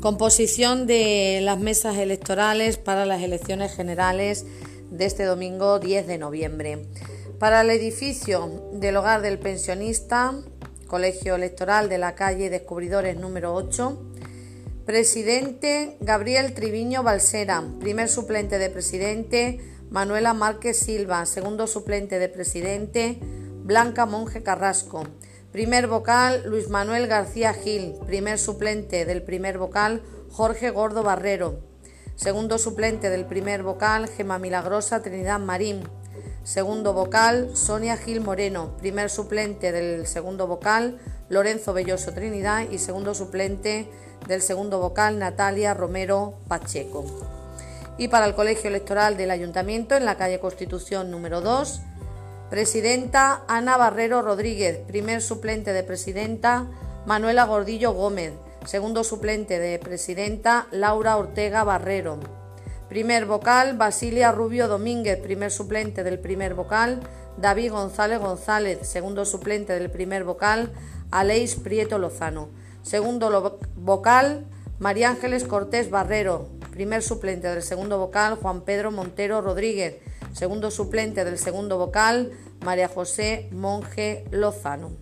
Composición de las mesas electorales para las elecciones generales de este domingo 10 de noviembre. Para el edificio del hogar del pensionista, Colegio Electoral de la calle Descubridores número 8, presidente Gabriel Triviño Balsera, primer suplente de presidente Manuela Márquez Silva, segundo suplente de presidente Blanca Monje Carrasco. Primer vocal, Luis Manuel García Gil. Primer suplente del primer vocal, Jorge Gordo Barrero. Segundo suplente del primer vocal, Gema Milagrosa Trinidad Marín. Segundo vocal, Sonia Gil Moreno. Primer suplente del segundo vocal, Lorenzo Belloso Trinidad. Y segundo suplente del segundo vocal, Natalia Romero Pacheco. Y para el colegio electoral del ayuntamiento, en la calle Constitución número 2, Presidenta Ana Barrero Rodríguez. Primer suplente de presidenta Manuela Gordillo Gómez. Segundo suplente de presidenta Laura Ortega Barrero. Primer vocal Basilia Rubio Domínguez. Primer suplente del primer vocal David González González. Segundo suplente del primer vocal Aleix Prieto Lozano. Segundo vocal María Ángeles Cortés Barrero. Primer suplente del segundo vocal Juan Pedro Montero Rodríguez. Segundo suplente del segundo vocal, María José Monje Lozano.